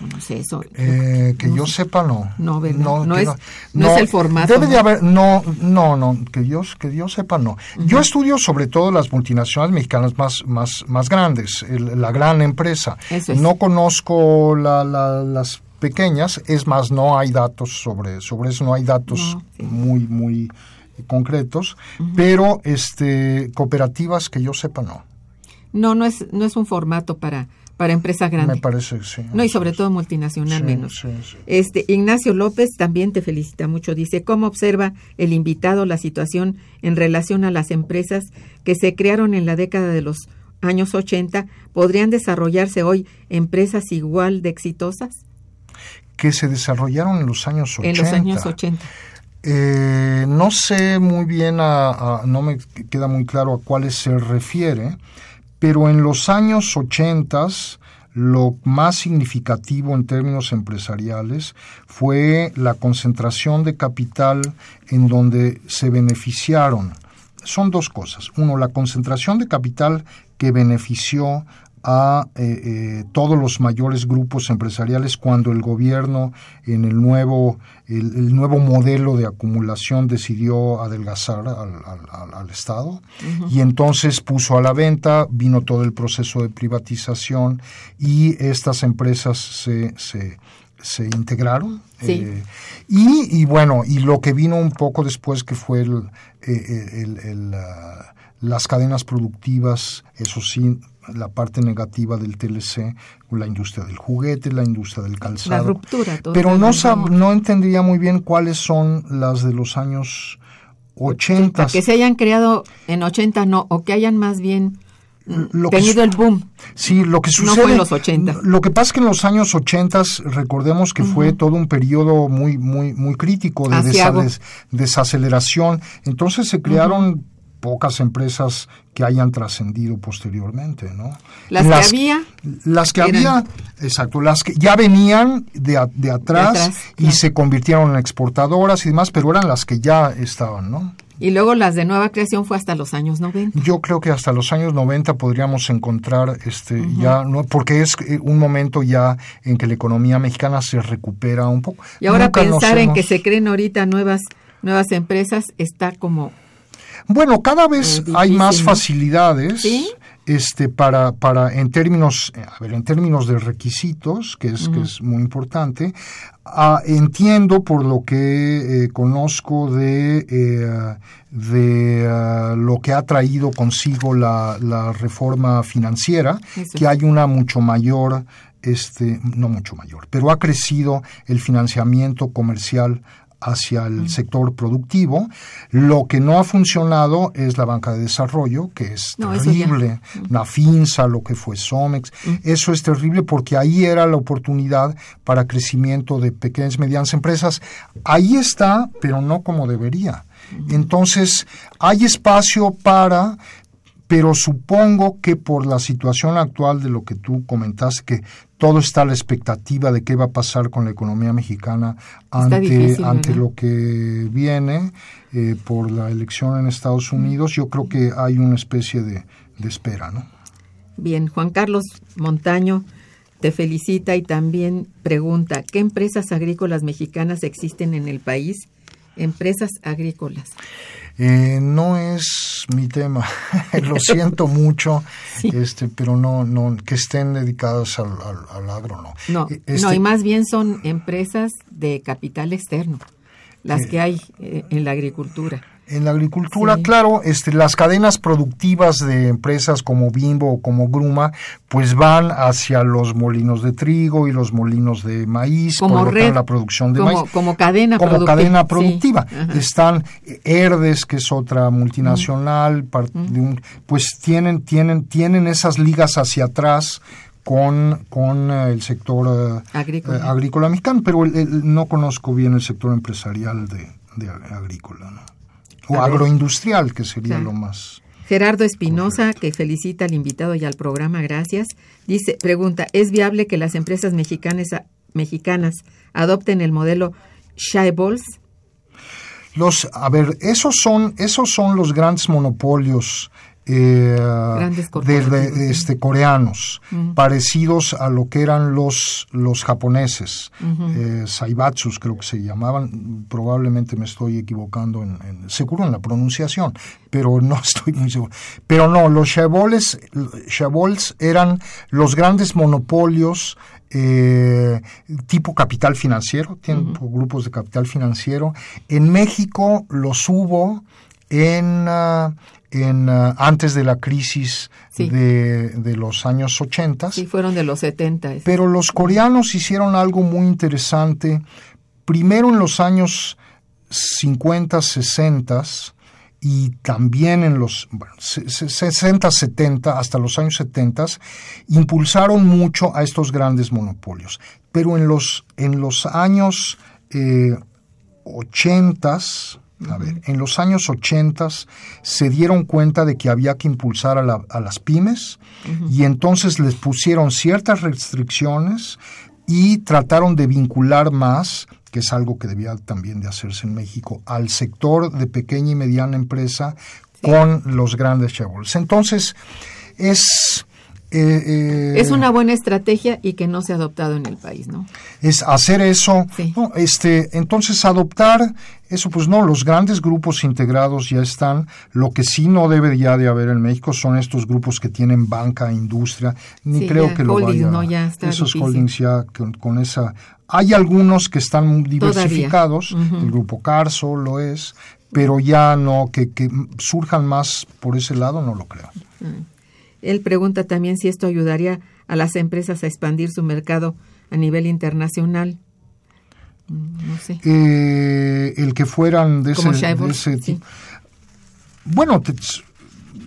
Yo no sé eso. Eh, que No yo sepa no. No, ¿verdad? No que es- no es el formato, Debe de haber, no, no, no, que yo, que yo sepa no. Yo estudio sobre todo las multinacionales mexicanas más, más, más grandes, el- la gran empresa. Eso es. No conozco la- la- las pequeñas, es más, no hay datos sobre, sobre eso, no hay datos sí. muy, muy concretos, pero este cooperativas que yo sepa no. No, no es, no es un formato para, para empresa grande. Me parece que sí. No, y sobre todo multinacional Sí, menos. sí, sí. Este Ignacio López también te felicita mucho. Dice, ¿cómo observa el invitado la situación en relación a las empresas que se crearon en la década de los años 80? ¿Podrían desarrollarse hoy empresas igual de exitosas? que se desarrollaron en los años 80. En los años 80. Eh, no sé muy bien, a- a- no me queda muy claro a cuáles se refiere, pero en los años 80 lo más significativo en términos empresariales fue la concentración de capital en donde se beneficiaron. Son dos cosas. Uno, la concentración de capital que benefició a eh, eh, todos los mayores grupos empresariales cuando el gobierno en el nuevo el, el nuevo modelo de acumulación decidió adelgazar al, al- Estado y entonces puso a la venta vino todo el proceso de privatización y estas empresas se, se, se integraron Sí. eh, y, y bueno y lo que vino un poco después que fue el, el- el, ah, las cadenas productivas, eso sí, la parte negativa del TLC, la industria del juguete, la industria del calzado. La ruptura. todo Pero no, no entendería muy bien cuáles son las de los años 80. Que se hayan creado en 80 no, o que hayan más bien Lo que tenido su- el boom. Sí, lo que No sucede. fue en los 80. Lo que pasa es que en los años 80, recordemos que fue todo un periodo muy, muy, muy crítico de desaceleración. Entonces se crearon pocas empresas que hayan trascendido posteriormente, ¿no? Las que había Las que eran- había, exacto, las que ya venían de, a- de atrás, atrás, y claro. se convirtieron en exportadoras y demás, pero eran las que ya estaban, ¿no? Y luego las de nueva creación fue hasta los años 90. Yo creo que hasta los años 90 podríamos encontrar este ya no porque es eh, un momento ya en que la economía mexicana se recupera un poco. Y ahora Nunca pensar en que se creen ahorita nuevas nuevas empresas está como Bueno, cada vez Eh, hay difícil, más facilidades. ¿Sí? este, para, para en términos, a ver, en términos de requisitos, que es, que es muy importante, ah, entiendo por lo que eh, conozco de, eh, de ah, lo que ha traído consigo la, la reforma financiera, que hay una mucho mayor este, no mucho mayor, pero ha crecido el financiamiento comercial hacia el sector productivo. Lo que no ha funcionado es la banca de desarrollo, que es No, terrible. La FINSA, lo que fue Somex. Eso es terrible porque ahí era la oportunidad para crecimiento de pequeñas y medianas empresas. Ahí está, pero no como debería. Entonces, hay espacio para pero supongo que por la situación actual de lo que tú comentaste, que todo está a la expectativa de qué va a pasar con la economía mexicana ante, difícil, ante ¿verdad? lo que viene eh, por la elección en Estados Unidos, yo creo que hay una especie de, de espera, ¿no? Bien, Juan Carlos Montaño te felicita y también pregunta, ¿qué empresas agrícolas mexicanas existen en el país? Empresas agrícolas. Eh, no es mi tema, lo siento mucho, Sí. este, pero no, no, que estén dedicadas al, al- al agro, no. No, Eh, este- no, y más bien son empresas de capital externo, las Eh. que hay eh, en la agricultura. En la agricultura, Sí. claro, este, las cadenas productivas de empresas como Bimbo o como Gruma, pues van hacia los molinos de trigo y los molinos de maíz, Como por lo red, tanto, la producción de como, maíz. como cadena como productiva. cadena productiva. Están Herdes, que es otra multinacional, par- de un- pues tienen, tienen, tienen esas ligas hacia atrás con, con eh, el sector eh, Agrícola. eh, agrícola mexicano, pero el- el- no conozco bien el sector empresarial de, de ag- agrícola, ¿no? O agroindustrial, que sería Claro. lo más... Gerardo Espinosa, que felicita al invitado y al programa, gracias. Dice, pregunta, ¿es viable que las empresas mexicanas, mexicanas adopten el modelo Shyballs? Los, a ver, esos son, esos son los grandes monopolios eh, Grandes de, corporativos, de- sí. este, coreanos, parecidos a lo que eran los, los japoneses, eh, Saibatsus creo que se llamaban, probablemente me estoy equivocando, en, en- seguro en la pronunciación, pero no estoy muy seguro. Pero no, los chaboles, chabols eran los grandes monopolios eh, tipo capital financiero, tienen grupos de capital financiero. En México los hubo en, ah, en ah, antes de la crisis Sí. de, de los años 80. Sí, fueron de los 70. es- Pero los coreanos hicieron algo muy interesante. Primero en los años 50, 60 y también en los bueno, se- se- 60, 70, hasta los años 70, impulsaron mucho a estos grandes monopolios. Pero en los, en los años eh, 80, a ver, en los años 80 se dieron cuenta de que había que impulsar a, la- a las pymes y entonces les pusieron ciertas restricciones y trataron de vincular más, que es algo que debía también de hacerse en México, al sector de pequeña y mediana empresa con los grandes chabols. Entonces, es... eh, eh, Es una buena estrategia y que no se ha adoptado en el país, ¿no? es hacer eso, Sí. no, este, entonces adoptar eso, pues no, los grandes grupos integrados ya están. Lo que sí no debe ya de haber en México son estos grupos que tienen banca, industria, ni Sí, creo ya, que lo holdings, vaya. no, ya está esos difícil. holdings ya con, con esa. Hay algunos que están diversificados, el grupo Carso lo es, pero ya no que, que surjan más por ese lado, no lo creo. Él pregunta también si esto ayudaría a las empresas a expandir su mercado a nivel internacional. Mm, No sé. Eh, el que fueran de ese, de sí. Bueno, te-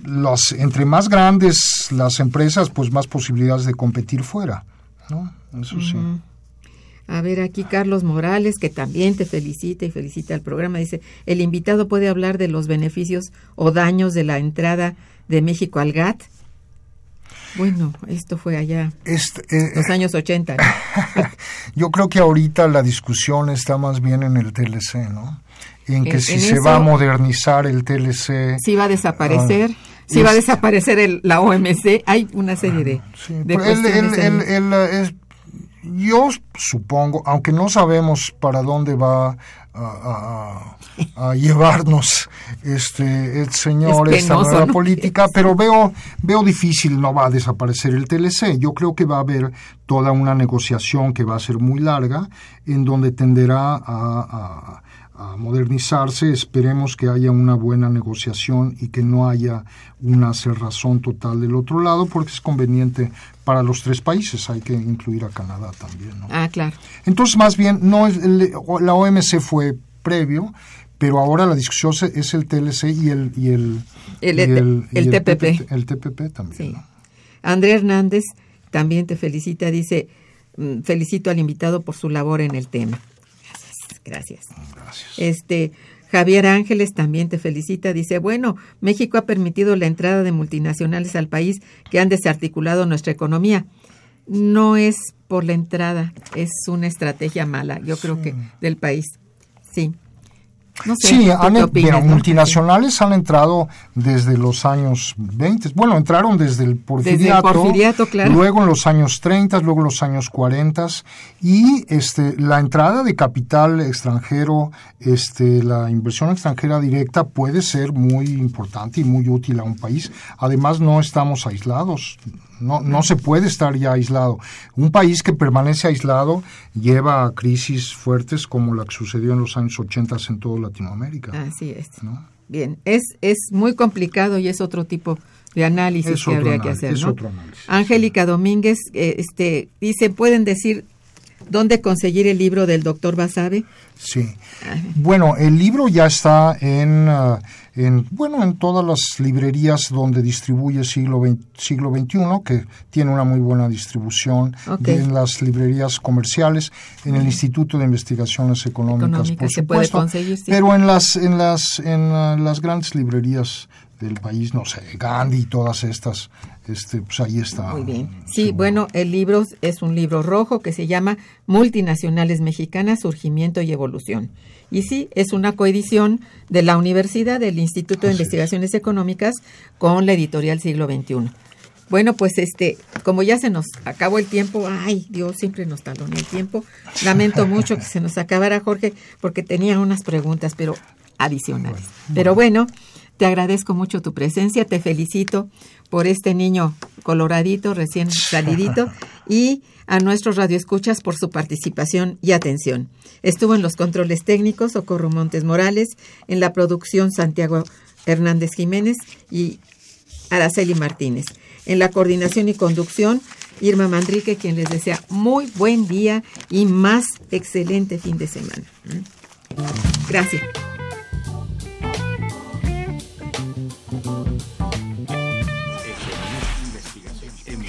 las, entre más grandes las empresas, pues más posibilidades de competir fuera, ¿no? Eso sí. A ver, aquí Carlos Morales, que también te felicita y felicita al programa, dice, el invitado puede hablar de los beneficios o daños de la entrada de México al GATT. Bueno, esto fue allá, Este, eh, los años 80. ¿no? yo creo que ahorita la discusión está más bien en el TLC, ¿no? En que En- si en se eso- va a modernizar el TLC. Si va a desaparecer, Ah, si va a es- desaparecer el- la OMC, hay una serie de, Sí, de pero él- él- él- él, eh, es- Yo supongo, aunque no sabemos para dónde va a, a, llevarnos este el señor esta nueva política, pero veo veo difícil no va a desaparecer el TLC. Yo creo que va a haber toda una negociación que va a ser muy larga, en donde tenderá a, a modernizarse. Esperemos que haya una buena negociación y que no haya una cerrazón total del otro lado, porque es conveniente para los tres países. Hay que incluir a Canadá también. ¿no? Ah, claro. Entonces, más bien, no la OMC fue previo, pero ahora la discusión es el TLC y el y el, el, el, TPP. El TPP también. André Hernández también te felicita, dice, mm, felicito al invitado por su labor en el tema. Gracias, gracias. Este, Javier Ángeles también te felicita, dice, bueno, México ha permitido la entrada de multinacionales al país que han desarticulado nuestra economía. No es por la entrada, es una estrategia mala, yo creo que del país. Sí. Sí, han, multinacionales han entrado desde los años 20. Bueno, entraron desde el porfiriato, luego en los años 30, luego en los años 40 y este la entrada de capital extranjero, este la inversión extranjera directa puede ser muy importante y muy útil a un país. Además no estamos aislados. No, no se puede estar ya aislado. Un país que permanece aislado lleva a crisis fuertes como la que sucedió en los años 80 en toda Latinoamérica. Así es. Bien, es, es muy complicado y es otro tipo de análisis que habría que hacer. Es otro análisis. Angélica Domínguez eh, este, dice, ¿pueden decir dónde conseguir el libro del doctor Basabe? Sí. Bueno, el libro ya está en... Ah, en, bueno, en todas las librerías donde distribuye siglo, siglo XXI, que tiene una muy buena distribución, en las librerías comerciales, en el Instituto de Investigaciones Económicas, por supuesto, pero en las, en las, en uh, las grandes librerías del país, no sé, Gandhi y todas estas, este, pues ahí está. Muy bien. Sí, bueno, el libro es un libro rojo que se llama Multinacionales Mexicanas, Surgimiento y Evolución. Y sí, es una coedición de la Universidad, del Instituto de Investigaciones Económicas, con la editorial Siglo XXI. Bueno, pues este, como ya se nos acabó el tiempo, ay, Dios siempre nos talona el tiempo. Lamento mucho que se nos acabara, Jorge, porque tenía unas preguntas, pero adicionales. Pero bueno, te agradezco mucho tu presencia, te felicito por este niño coloradito, recién salidito, y a nuestros radioescuchas por su participación y atención. Estuvo en los controles técnicos Socorro Montes Morales, en la producción Santiago Hernández Jiménez y Araceli Martínez. En la coordinación y conducción, Irma Mandrique, quien les desea muy buen día y más excelente fin de semana. Gracias.